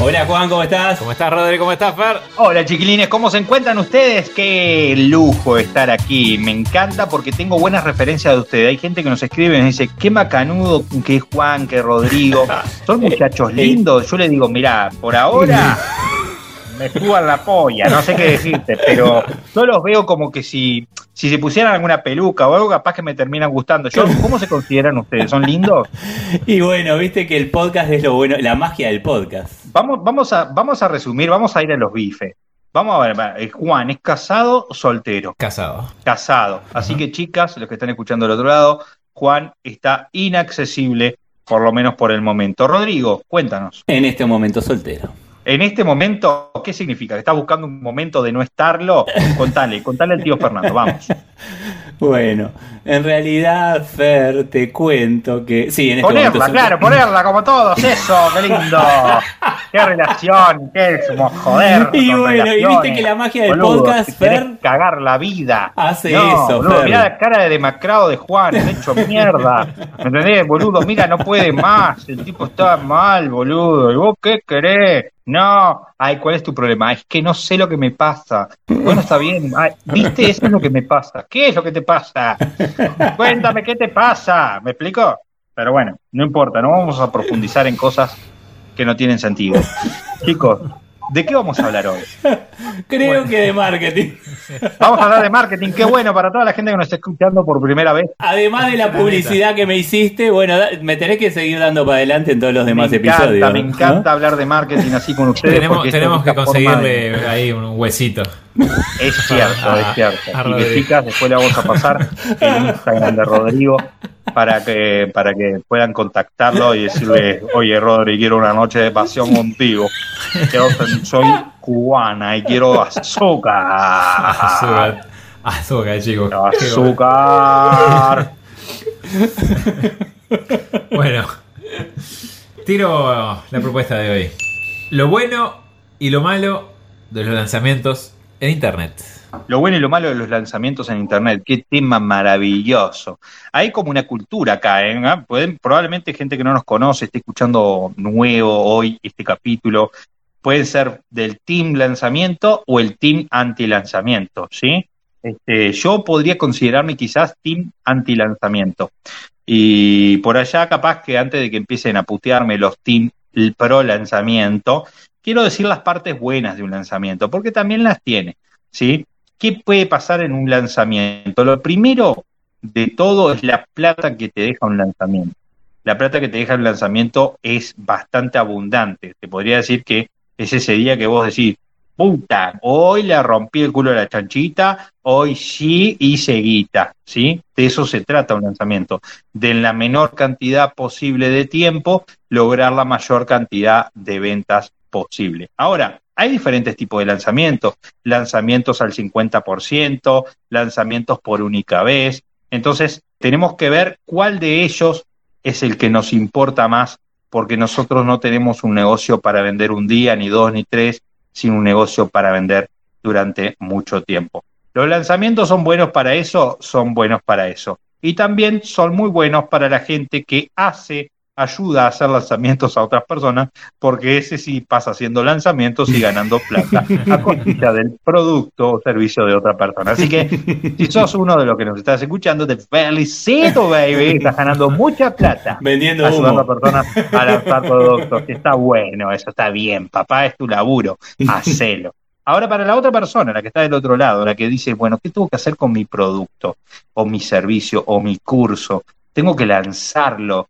Hola Juan, ¿cómo estás? ¿Cómo estás, Rodri? ¿Cómo estás, Fer? Hola chiquilines, ¿cómo se encuentran ustedes? Qué lujo estar aquí. Me encanta porque tengo buenas referencias de ustedes. Hay gente que nos escribe y nos dice, qué macanudo que es Juan, que Rodrigo. Son muchachos lindos. Yo le digo, mira, por ahora me suban la polla, no sé qué decirte, pero yo los veo como que si, si se pusieran alguna peluca o algo, capaz que me terminan gustando. Yo, ¿Cómo se consideran ustedes? ¿Son lindos? Y bueno, viste que el podcast es lo bueno, la magia del podcast. Vamos, vamos, a, vamos a resumir, vamos a ir a los bifes. Vamos a ver, eh, Juan, ¿es casado o soltero? Casado. Casado. Así que chicas, los que están escuchando del otro lado, Juan está inaccesible, por lo menos por el momento. Rodrigo, cuéntanos. En este momento soltero. En este momento, ¿qué significa? ¿Que estás buscando un momento de no estarlo? Contale, contale al tío Fernando, vamos. Bueno, en realidad, Fer, te cuento que. Sí, en este ponerla, momento. claro, ponerla como todos, eso, qué lindo. qué relación, qué somos joder. Y bueno, y viste que la magia del Boludo, podcast, Fer, cagar la vida. hace No, eso, boludo, Fer. mirá la cara de demacrado de Juan, es hecho mierda. ¿Me entendés, boludo? Mira, no puede más, el tipo está mal, boludo. ¿Y vos qué querés? No, ay, ¿cuál es tu problema? Es que no sé lo que me pasa. Bueno, está bien. ¿Viste? Eso es lo que me pasa. ¿Qué es lo que te pasa? Cuéntame qué te pasa. ¿Me explico? Pero bueno, no importa, no vamos a profundizar en cosas que no tienen sentido. Chicos, ¿de qué vamos a hablar hoy? Creo que de marketing. Vamos a hablar de marketing. Qué bueno para toda la gente que nos está escuchando por primera vez. Además de la publicidad que me hiciste, bueno, me tenés que seguir dando para adelante en todos los demás me encanta, episodios. me ¿no? encanta hablar de marketing así con ustedes. Tenemos, que conseguirle ahí un huesito. Es cierto, a- es cierto. a Y que chicas, después le vamos a pasar el Instagram de Rodrigo para que, para que puedan contactarlo y decirle, oye Rodri, quiero una noche de pasión contigo. Quiero- soy cubana y quiero azúcar. Azúcar. Azúcar, chicos. Azúcar. Bueno, tiro la propuesta de hoy. Lo bueno y lo malo de los lanzamientos en Internet. Lo bueno y lo malo de los lanzamientos en Internet, qué tema maravilloso. Hay como una cultura acá, ¿eh? ¿Ah? Pueden, probablemente gente que no nos conoce esté escuchando nuevo hoy este capítulo. Pueden ser del team lanzamiento o el team anti-lanzamiento, ¿sí? Este, yo podría considerarme quizás team anti-lanzamiento. Y por allá, capaz que antes de que empiecen a putearme los team pro lanzamiento, quiero decir las partes buenas de un lanzamiento, porque también las tiene, ¿sí? ¿Qué puede pasar en un lanzamiento? Lo primero de todo es la plata que te deja un lanzamiento. La plata que te deja un lanzamiento es bastante abundante. Te podría decir que es ese día que vos decís, puta, hoy le rompí el culo a la chanchita, hoy sí hice guita, ¿sí? De eso se trata un lanzamiento. De en la menor cantidad posible de tiempo, lograr la mayor cantidad de ventas posible. Ahora, hay diferentes tipos de lanzamientos, lanzamientos al 50%, lanzamientos por única vez. Entonces, tenemos que ver cuál de ellos es el que nos importa más, porque nosotros no tenemos un negocio para vender un día, ni dos, ni tres, sino un negocio para vender durante mucho tiempo. Los lanzamientos son buenos para eso, son buenos para eso. Y también son muy buenos para la gente que hace, ayuda a hacer lanzamientos a otras personas, porque ese sí pasa haciendo lanzamientos y ganando plata a costilla del producto o servicio de otra persona. Así que si sos uno de los que nos estás escuchando, te felicito, baby. Estás ganando mucha plata Vendiendo ayudando a humo. personas a lanzar productos. Está bueno, eso está bien. Papá, es tu laburo. Hacelo. Ahora, para la otra persona, la que está del otro lado, la que dice, bueno, ¿qué tengo que hacer con mi producto, o mi servicio, o mi curso? Tengo que lanzarlo,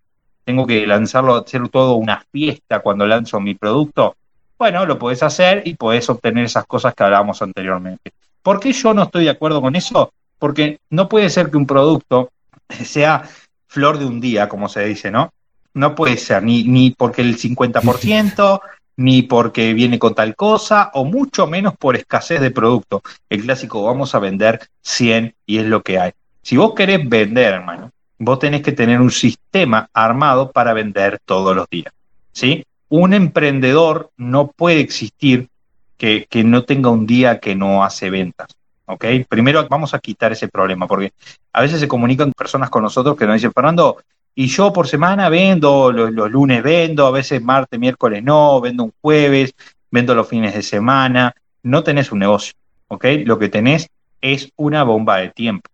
tengo que lanzarlo, hacer todo una fiesta cuando lanzo mi producto. Bueno, lo podés hacer y podés obtener esas cosas que hablábamos anteriormente. ¿Por qué yo no estoy de acuerdo con eso? Porque no puede ser que un producto sea flor de un día, como se dice, ¿no? No puede ser, ni, ni porque el 50%, ni porque viene con tal cosa, o mucho menos por escasez de producto. El clásico, vamos a vender 100 y es lo que hay. Si vos querés vender, hermano, vos tenés que tener un sistema armado para vender todos los días. ¿sí? Un emprendedor no puede existir que, que no tenga un día que no hace ventas. ¿ok? Primero vamos a quitar ese problema, porque a veces se comunican personas con nosotros que nos dicen, Fernando, y yo por semana vendo, los, los, lunes vendo, a veces martes, miércoles no, vendo un jueves, vendo los fines de semana. No tenés un negocio, ¿ok? Lo que tenés es una bomba de tiempo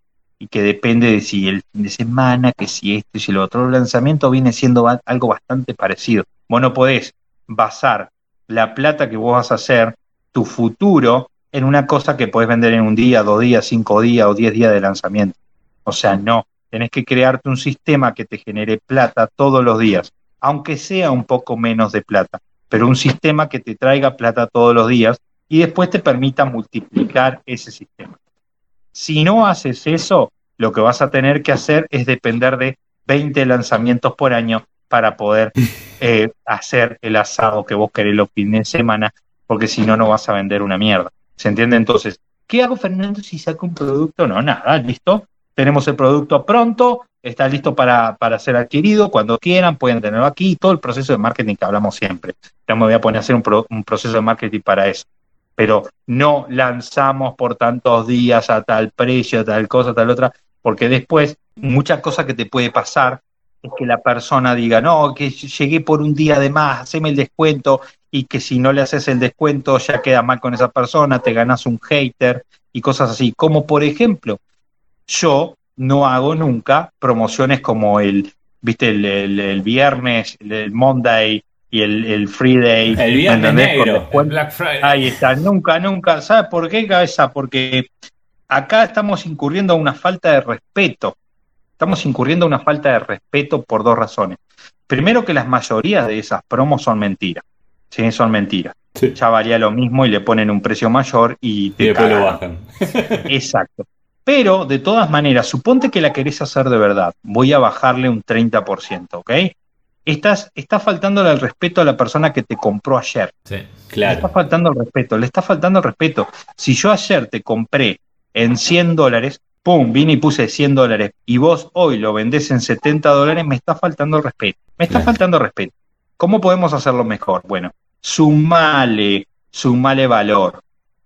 y que depende de si el fin de semana, que si esto y si lo otro. El lanzamiento viene siendo algo bastante parecido. Vos no podés basar la plata que vos vas a hacer, tu futuro, en una cosa que podés vender en un día, dos días, cinco días o diez días de lanzamiento. O sea, no. Tenés que crearte un sistema que te genere plata todos los días, aunque sea un poco menos de plata, pero un sistema que te traiga plata todos los días y después te permita multiplicar ese sistema. Si no haces eso, lo que vas a tener que hacer es depender de 20 lanzamientos por año para poder eh, hacer el asado que vos querés los fines de semana, porque si no, no vas a vender una mierda. ¿Se entiende? Entonces, ¿qué hago, Fernando, si saco un producto? No, nada, listo. Tenemos el producto pronto, está listo para, para ser adquirido. Cuando quieran, pueden tenerlo aquí. Todo el proceso de marketing que hablamos siempre. Ya me voy a poner a hacer un, pro, un proceso de marketing para eso. Pero no lanzamos por tantos días a tal precio, a tal cosa, a tal otra, porque después muchas cosas que te puede pasar es que la persona diga, no, que llegué por un día de más, haceme el descuento, y que si no le haces el descuento ya queda mal con esa persona, te ganas un hater y cosas así. Como por ejemplo, yo no hago nunca promociones como el, viste, el, el, el viernes, el, Monday y el, el Friday. El viernes negro, el Black Friday. Ahí está, nunca, nunca. ¿Sabes por qué, cabeza? Porque acá estamos incurriendo a una falta de respeto. Estamos incurriendo a una falta de respeto por dos razones. Primero que las mayorías de esas promos son mentiras. Sí, son mentiras. Sí. Ya valía lo mismo y le ponen un precio mayor y, te y después lo bajan. Exacto. Pero de todas maneras, suponte que la querés hacer de verdad. Voy a bajarle un 30%, ¿ok? Estás, estás faltándole el respeto a la persona que te compró ayer. Sí, Le está faltando el respeto, le está faltando el respeto. Si yo ayer te compré en 100 dólares, pum, vine y puse 100 dólares y vos hoy lo vendés en 70 dólares, me está faltando el respeto. Me está Claro. faltando respeto. ¿Cómo podemos hacerlo mejor? Bueno, sumale, sumale valor.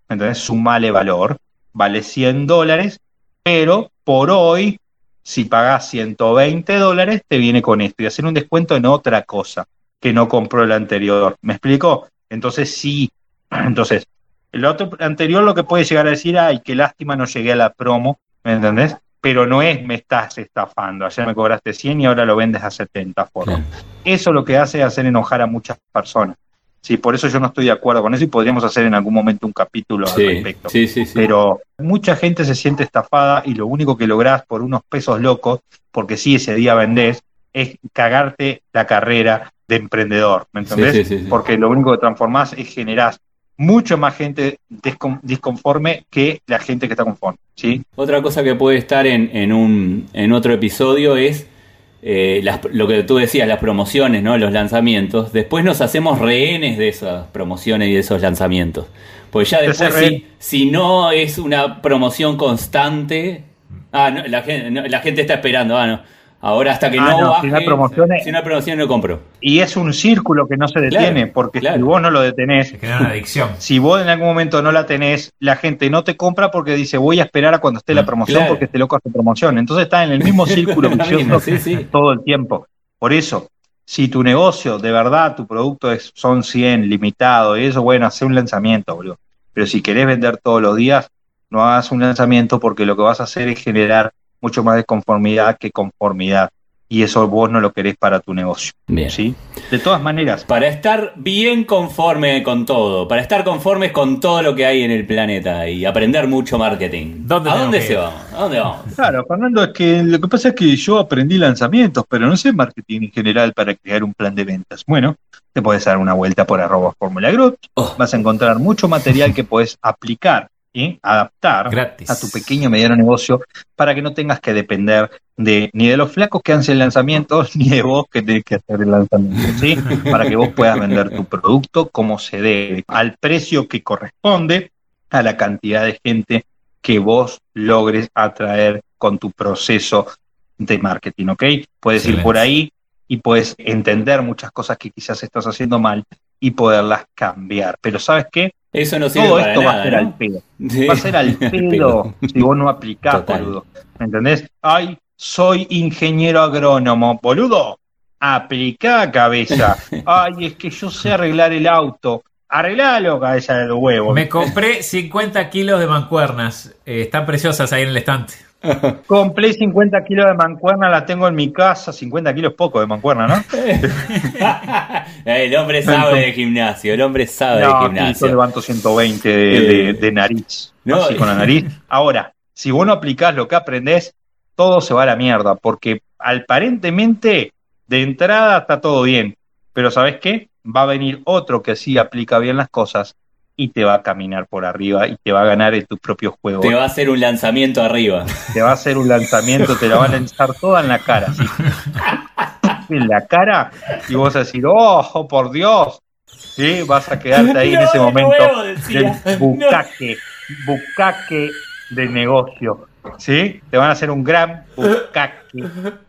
¿Entendés? Sumale valor. Vale 100 dólares, pero por hoy, si pagás 120 dólares, te viene con esto y hacer un descuento en otra cosa que no compró el anterior. ¿Me explico? Entonces sí. Entonces, el otro anterior lo que puede llegar a decir, ay, qué lástima no llegué a la promo, ¿me entendés? Pero no es me estás estafando, ayer me cobraste 100 y ahora lo vendes a 70 forro. Eso lo que hace es hacer enojar a muchas personas. Sí, por eso yo no estoy de acuerdo con eso y podríamos hacer en algún momento un capítulo al respecto. sí, sí, sí. Pero mucha gente se siente estafada y lo único que lográs por unos pesos locos, porque sí ese día vendés, es cagarte la carrera de emprendedor, ¿me entendés? Porque lo único que transformás es generás mucho más gente disconforme que la gente que está conforme, ¿sí? Otra cosa que puede estar en, en un, en otro episodio es eh, las- lo que tú decías, las promociones, ¿no? los lanzamientos. Después nos hacemos rehenes de esas promociones y de esos lanzamientos. Pues ya después, si, si no es una promoción constante, ah, no, la, gente, no, la gente está esperando, ah, no. Ahora hasta que Ah, no, no, baje, si no hay promociones- si no hay promoción no compro. Y es un círculo que no se detiene, Claro, porque claro. si vos no lo detenés, Se genera una adicción. si vos en algún momento no la tenés, la gente no te compra porque dice voy a esperar a cuando esté la Mm, promoción claro. porque este loco hace promoción. Entonces está en el mismo círculo vicioso misma, sí, sí. todo el tiempo. Por eso, si tu negocio de verdad, tu producto es, son 100 limitado y eso, bueno, hace un lanzamiento, boludo. Pero si querés vender todos los días, no hagas un lanzamiento porque lo que vas a hacer es generar mucho más desconformidad que conformidad. Y eso vos no lo querés para tu negocio. Bien. ¿sí? De todas maneras, Para estar bien conforme con todo, para estar conformes con todo lo que hay en el planeta y aprender mucho marketing. ¿Dónde ¿A dónde se vamos? ¿A dónde vamos? Claro, Fernando, es que lo que pasa es que yo aprendí lanzamientos, pero no sé marketing en general para crear un plan de ventas. Bueno, te puedes dar una vuelta por arroba Fórmula Group, Oh. vas a encontrar mucho material que puedes aplicar y adaptar Gratis. a tu pequeño o mediano negocio para que no tengas que depender de ni de los flacos que hacen lanzamientos ni de vos que tenés que hacer el lanzamiento, ¿sí? Para que vos puedas vender tu producto como se debe, al precio que corresponde a la cantidad de gente que vos logres atraer con tu proceso de marketing, ¿ok? Puedes ir por ahí y puedes entender muchas cosas que quizás estás haciendo mal y poderlas cambiar. Pero ¿sabes qué? Eso no sirve Todo para esto va a ser ¿no? al pedo. Sí. Va a ser al pedo si vos no aplicás, Total. boludo. ¿Me entendés? Ay, soy ingeniero agrónomo, boludo. Aplicá, cabeza. Ay, es que yo sé arreglar el auto. Arreglalo, cabeza de huevo. Me compré 50 kilos de mancuernas. Eh, están preciosas ahí en el estante. Compré 50 kilos de mancuerna, la tengo en mi casa. 50 kilos poco de mancuerna, ¿no? el hombre sabe de gimnasio, el hombre sabe de aquí yo gimnasio. levanto 120 de, de- Eh, de nariz. no, así con la nariz. Ahora, si vos no aplicás lo que aprendés, todo se va a la mierda, porque aparentemente de entrada está todo bien. Pero ¿sabes qué? Va a venir otro que sí aplica bien las cosas y te va a caminar por arriba y te va a ganar en tus propios juegos. Te va a hacer un lanzamiento arriba. Te va a hacer un lanzamiento, te la va a lanzar toda en la cara. así. En la cara y vos vas a decir, oh, por Dios. Sí, vas a quedarte ahí en ese momento nuevo del bucaque, bucaque de negocio. ¿Sí? Te van a hacer un gran bucaque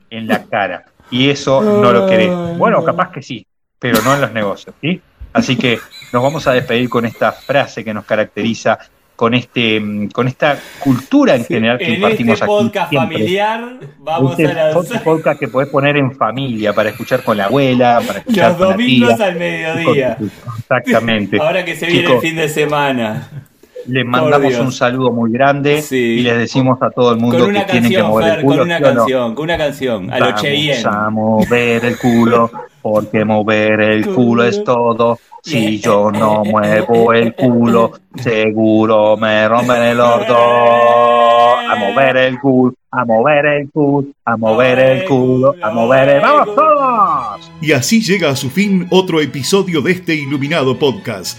en la cara. Y eso no lo querés. Bueno, capaz que sí, pero no en los negocios. ¿sí? Así que nos vamos a despedir con esta frase que nos caracteriza, con este mm, con esta cultura en general que en impartimos este aquí. podcast siempre. familiar vamos Este a lanzar podcast que podés poner en familia para escuchar con la abuela, para escuchar los con la domingos tía. al mediodía. Exactamente. Ahora que se viene Chicos, el fin de semana. Les mandamos un saludo muy grande Sí. y les decimos a todo el mundo que tienen que canción, mover Fer, el culo. con una canción, con una canción. A lo Vamos Cheyenne. a mover el culo, porque mover el culo es todo. Si yo no muevo el culo, seguro me rompen el orto. A mover el culo, a mover el culo, a mover el culo, a mover el... ¡Vamos todos! Y así llega a su fin otro episodio de este iluminado podcast.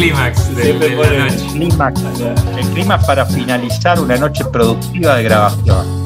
Clímax de, Siempre de la pone- noche. Clímax. El clima para finalizar una noche productiva de grabación.